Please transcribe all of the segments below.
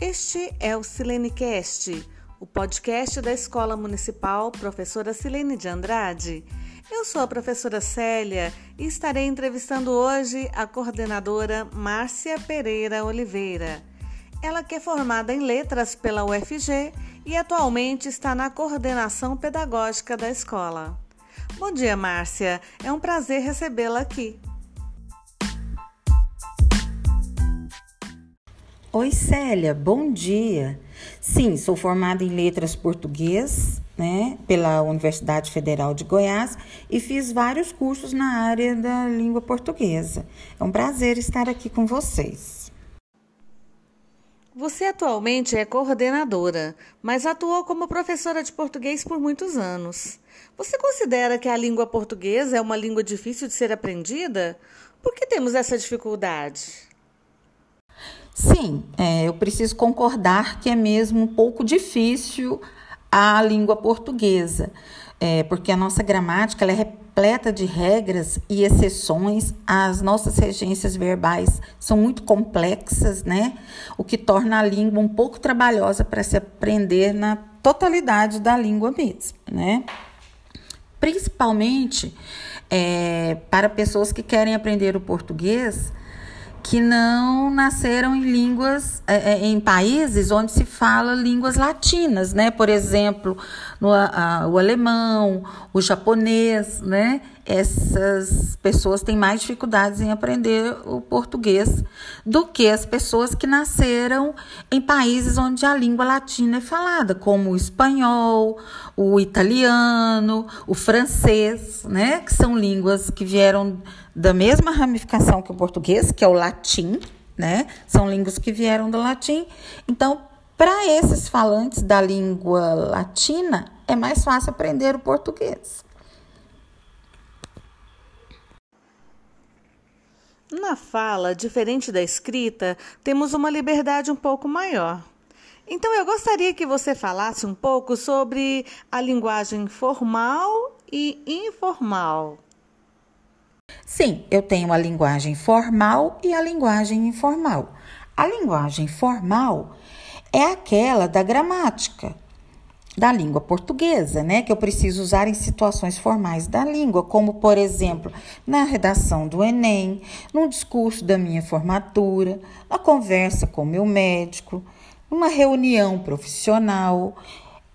Este é o SileneCast, o podcast da Escola Municipal Professora Silene de Andrade. Eu sou a professora Célia e estarei entrevistando hoje a coordenadora Márcia Pereira Oliveira. Ela que é formada em letras pela UFG e atualmente está na coordenação pedagógica da escola. Bom dia, Márcia. É um prazer recebê-la aqui. Oi, Célia, bom dia. Sim, sou formada em letras português, né, pela Universidade Federal de Goiás e fiz vários cursos na área da língua portuguesa. É um prazer estar aqui com vocês. Você atualmente é coordenadora, mas atuou como professora de português por muitos anos. Você considera que a língua portuguesa é uma língua difícil de ser aprendida? Por que temos essa dificuldade? Sim, é, eu preciso concordar que é mesmo um pouco difícil a língua portuguesa, é, porque a nossa gramática é repleta de regras e exceções, as nossas regências verbais são muito complexas, né? O que torna a língua um pouco trabalhosa para se aprender na totalidade da língua mesmo, né? Principalmente é, para pessoas que querem aprender o português que não nasceram em línguas, é, é, em países onde se fala línguas latinas, né? Por exemplo, no, a, o alemão, o japonês, né? Essas pessoas têm mais dificuldades em aprender o português do que as pessoas que nasceram em países onde a língua latina é falada, como o espanhol, o italiano, o francês, né? Que são línguas que vieram da mesma ramificação que o português, que é o latim, né? São línguas que vieram do latim. Então, para esses falantes da língua latina, é mais fácil aprender o português. Na fala, diferente da escrita, temos uma liberdade um pouco maior. Então, eu gostaria que você falasse um pouco sobre a linguagem formal e informal. Sim, eu tenho a linguagem formal e a linguagem informal. A linguagem formal é aquela da gramática da língua portuguesa, né, que eu preciso usar em situações formais da língua, como por exemplo, na redação do ENEM, no discurso da minha formatura, na conversa com meu médico, numa reunião profissional.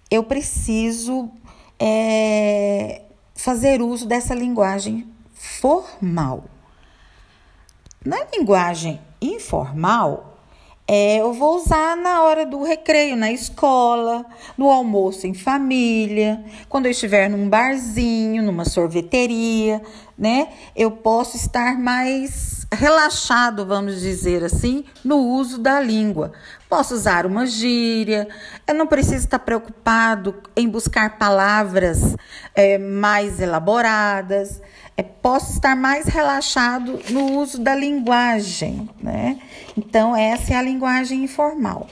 Eu preciso é, fazer uso dessa linguagem formal. Na linguagem informal, é, eu vou usar na hora do recreio, na escola, no almoço em família, quando eu estiver num barzinho, numa sorveteria, né? Eu posso estar mais relaxado, vamos dizer assim, no uso da língua. Posso usar uma gíria, eu não preciso estar preocupado em buscar palavras é, mais elaboradas é, posso estar mais relaxado no uso da linguagem, né? Então, essa é a linguagem informal.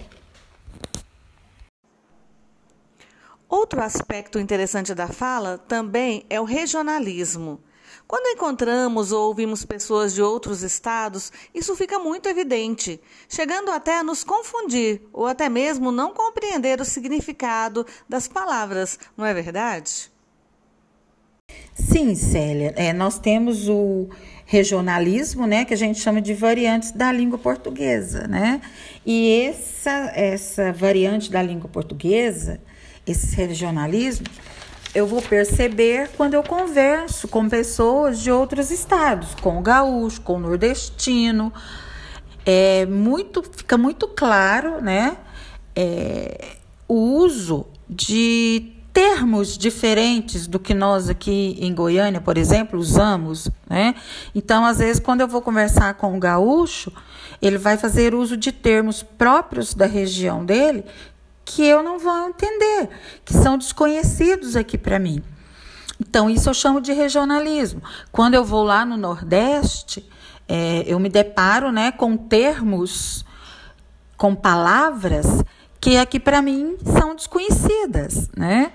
Outro aspecto interessante da fala também é o regionalismo. Quando encontramos ou ouvimos pessoas de outros estados, isso fica muito evidente, chegando até a nos confundir ou até mesmo não compreender o significado das palavras, não é verdade? Sim, Célia, é, nós temos o regionalismo, né, que a gente chama de variantes da língua portuguesa, né? E essa, essa variante da língua portuguesa, esse regionalismo, eu vou perceber quando eu converso com pessoas de outros estados, com o gaúcho, com o nordestino. É muito, fica muito claro, né, é, o uso de termos diferentes do que nós aqui em Goiânia, por exemplo, usamos, né? Então, às vezes, quando eu vou conversar com o gaúcho, ele vai fazer uso de termos próprios da região dele que eu não vou entender, que são desconhecidos aqui para mim. Então, isso eu chamo de regionalismo. Quando eu vou lá no Nordeste, é, eu me deparo né, com termos, com palavras que aqui para mim são desconhecidas, né?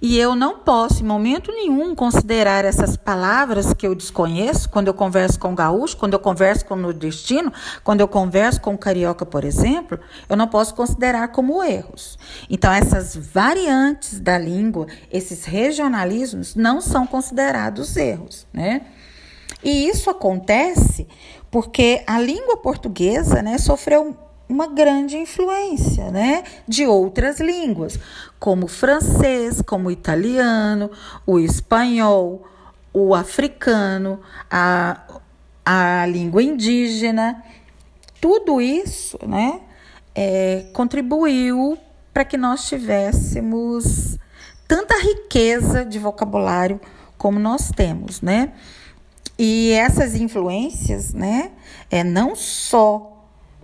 E eu não posso, em momento nenhum, considerar essas palavras que eu desconheço quando eu converso com o gaúcho, quando eu converso com o nordestino, quando eu converso com o carioca, por exemplo, eu não posso considerar como erros. Então, essas variantes da língua, esses regionalismos, não são considerados erros, né? E isso acontece porque a língua portuguesa né, sofreu uma grande influência né, de outras línguas, como o francês, como o italiano, o espanhol, o africano, a, a língua indígena. Tudo isso né, é, contribuiu para que nós tivéssemos tanta riqueza de vocabulário como nós temos, né? E essas influências, né, é não só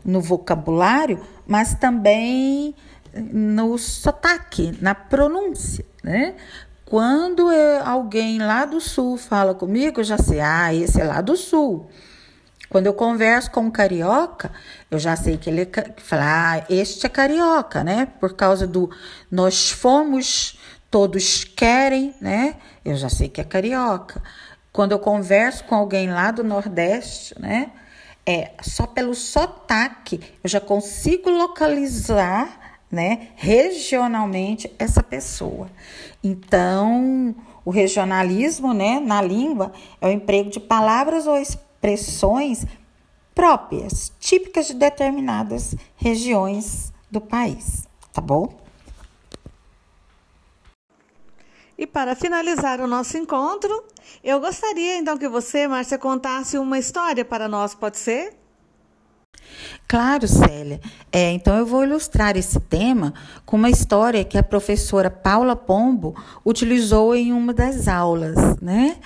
no vocabulário, mas também no sotaque, na pronúncia, né? Quando eu, alguém lá do sul fala comigo, eu já sei, ah, esse é lá do sul. Quando eu converso com um carioca, eu já sei que ele é, fala, ah, este é carioca, né? Por causa do nós fomos, todos querem, né? Eu já sei que é carioca. Quando eu converso com alguém lá do Nordeste, né? É só pelo sotaque eu já consigo localizar, né, regionalmente essa pessoa. Então, o regionalismo, né, na língua é o emprego de palavras ou expressões próprias, típicas de determinadas regiões do país, tá bom? E para finalizar o nosso encontro, eu gostaria então que você, Márcia, contasse uma história para nós, pode ser? Claro, Célia. É, então eu vou ilustrar esse tema com uma história que a professora Paula Pombo utilizou em uma das aulas, né?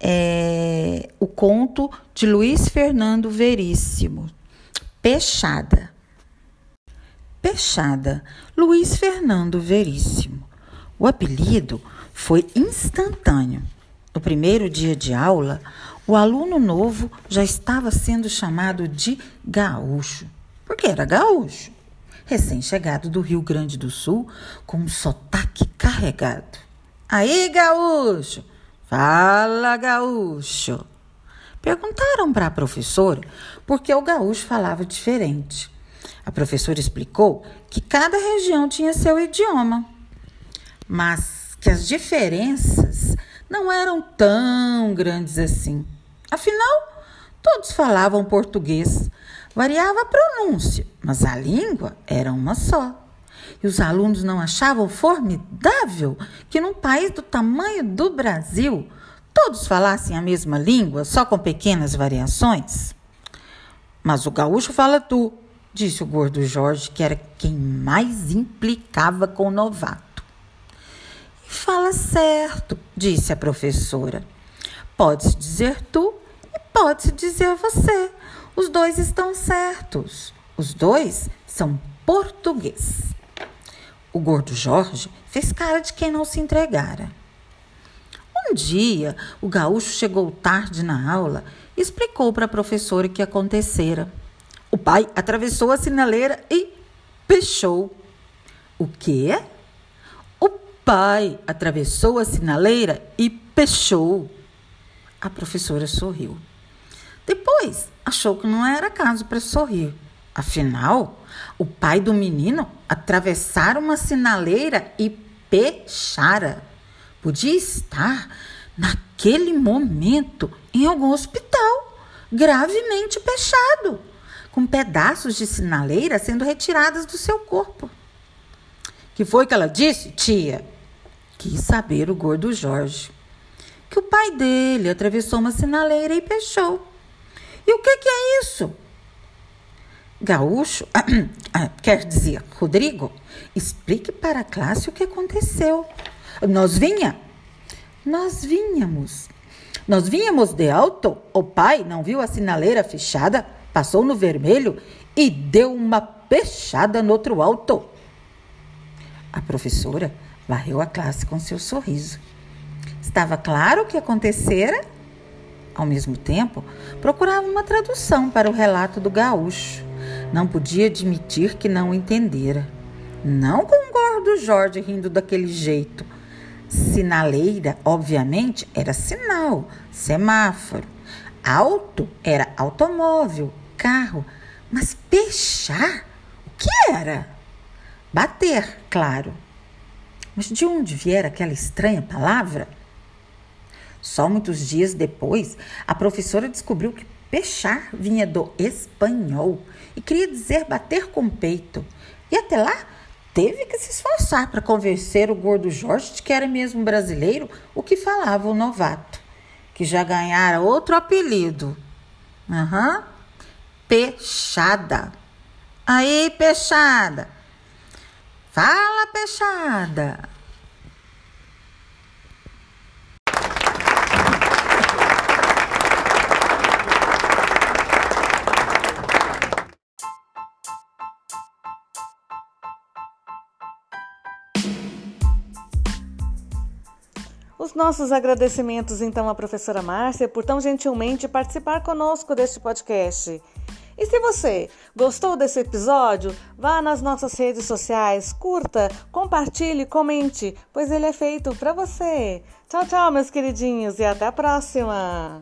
É, o conto de Luiz Fernando Veríssimo, Peixada. Peixada, Luiz Fernando Veríssimo. O apelido foi instantâneo. No primeiro dia de aula, o aluno novo já estava sendo chamado de gaúcho, porque era gaúcho, recém-chegado do Rio Grande do Sul, com um sotaque carregado. Aí, gaúcho! Fala, gaúcho! Perguntaram para a professora por que o gaúcho falava diferente. A professora explicou que cada região tinha seu idioma, mas que as diferenças não eram tão grandes assim. Afinal, todos falavam português. Variava a pronúncia, mas a língua era uma só. E os alunos não achavam formidável que num país do tamanho do Brasil todos falassem a mesma língua, só com pequenas variações? Mas o gaúcho fala tu, disse o gordo Jorge, que era quem mais implicava com o novato. Fala certo, disse a professora. Pode-se dizer tu e pode-se dizer você. Os dois estão certos. Os dois são português. O gordo Jorge fez cara de quem não se entregara. Um dia, o gaúcho chegou tarde na aula e explicou para a professora o que acontecera. O pai atravessou a sinaleira e pechou. O quê? Pai atravessou a sinaleira e pechou. A professora sorriu. Depois, achou que não era caso para sorrir. Afinal, o pai do menino atravessara uma sinaleira e pechara. Podia estar, naquele momento, em algum hospital, gravemente pechado, com pedaços de sinaleira sendo retirados do seu corpo. Que foi que ela disse, tia? Quis saber o gordo Jorge. Que o pai dele atravessou uma sinaleira e pechou. E o que, que é isso? Gaúcho, ah, quer dizer, Rodrigo, explique para a classe o que aconteceu. Nós vinha? Nós vinhamos. Nós vinhamos de alto, o pai não viu a sinaleira fechada, passou no vermelho e deu uma pechada no outro alto. A professora Varreu a classe com seu sorriso. Estava claro o que acontecera? Ao mesmo tempo, procurava uma tradução para o relato do gaúcho. Não podia admitir que não entendera. Não com o gordo Jorge rindo daquele jeito. Sinaleira, obviamente, era sinal, semáforo. Auto era automóvel, carro. Mas pechar? O que era? Bater, claro. Mas de onde viera aquela estranha palavra? Só muitos dias depois, a professora descobriu que pechar vinha do espanhol e queria dizer bater com o peito. E até lá teve que se esforçar para convencer o gordo Jorge de que era mesmo brasileiro o que falava o novato, que já ganhara outro apelido. Aham, uhum. Peixada. Aí, Peixada. Fala, Peixada. Os nossos agradecimentos então à professora Márcia por tão gentilmente participar conosco deste podcast. E se você gostou desse episódio, vá nas nossas redes sociais, curta, compartilhe, comente, pois ele é feito para você. Tchau, tchau, meus queridinhos, e até a próxima!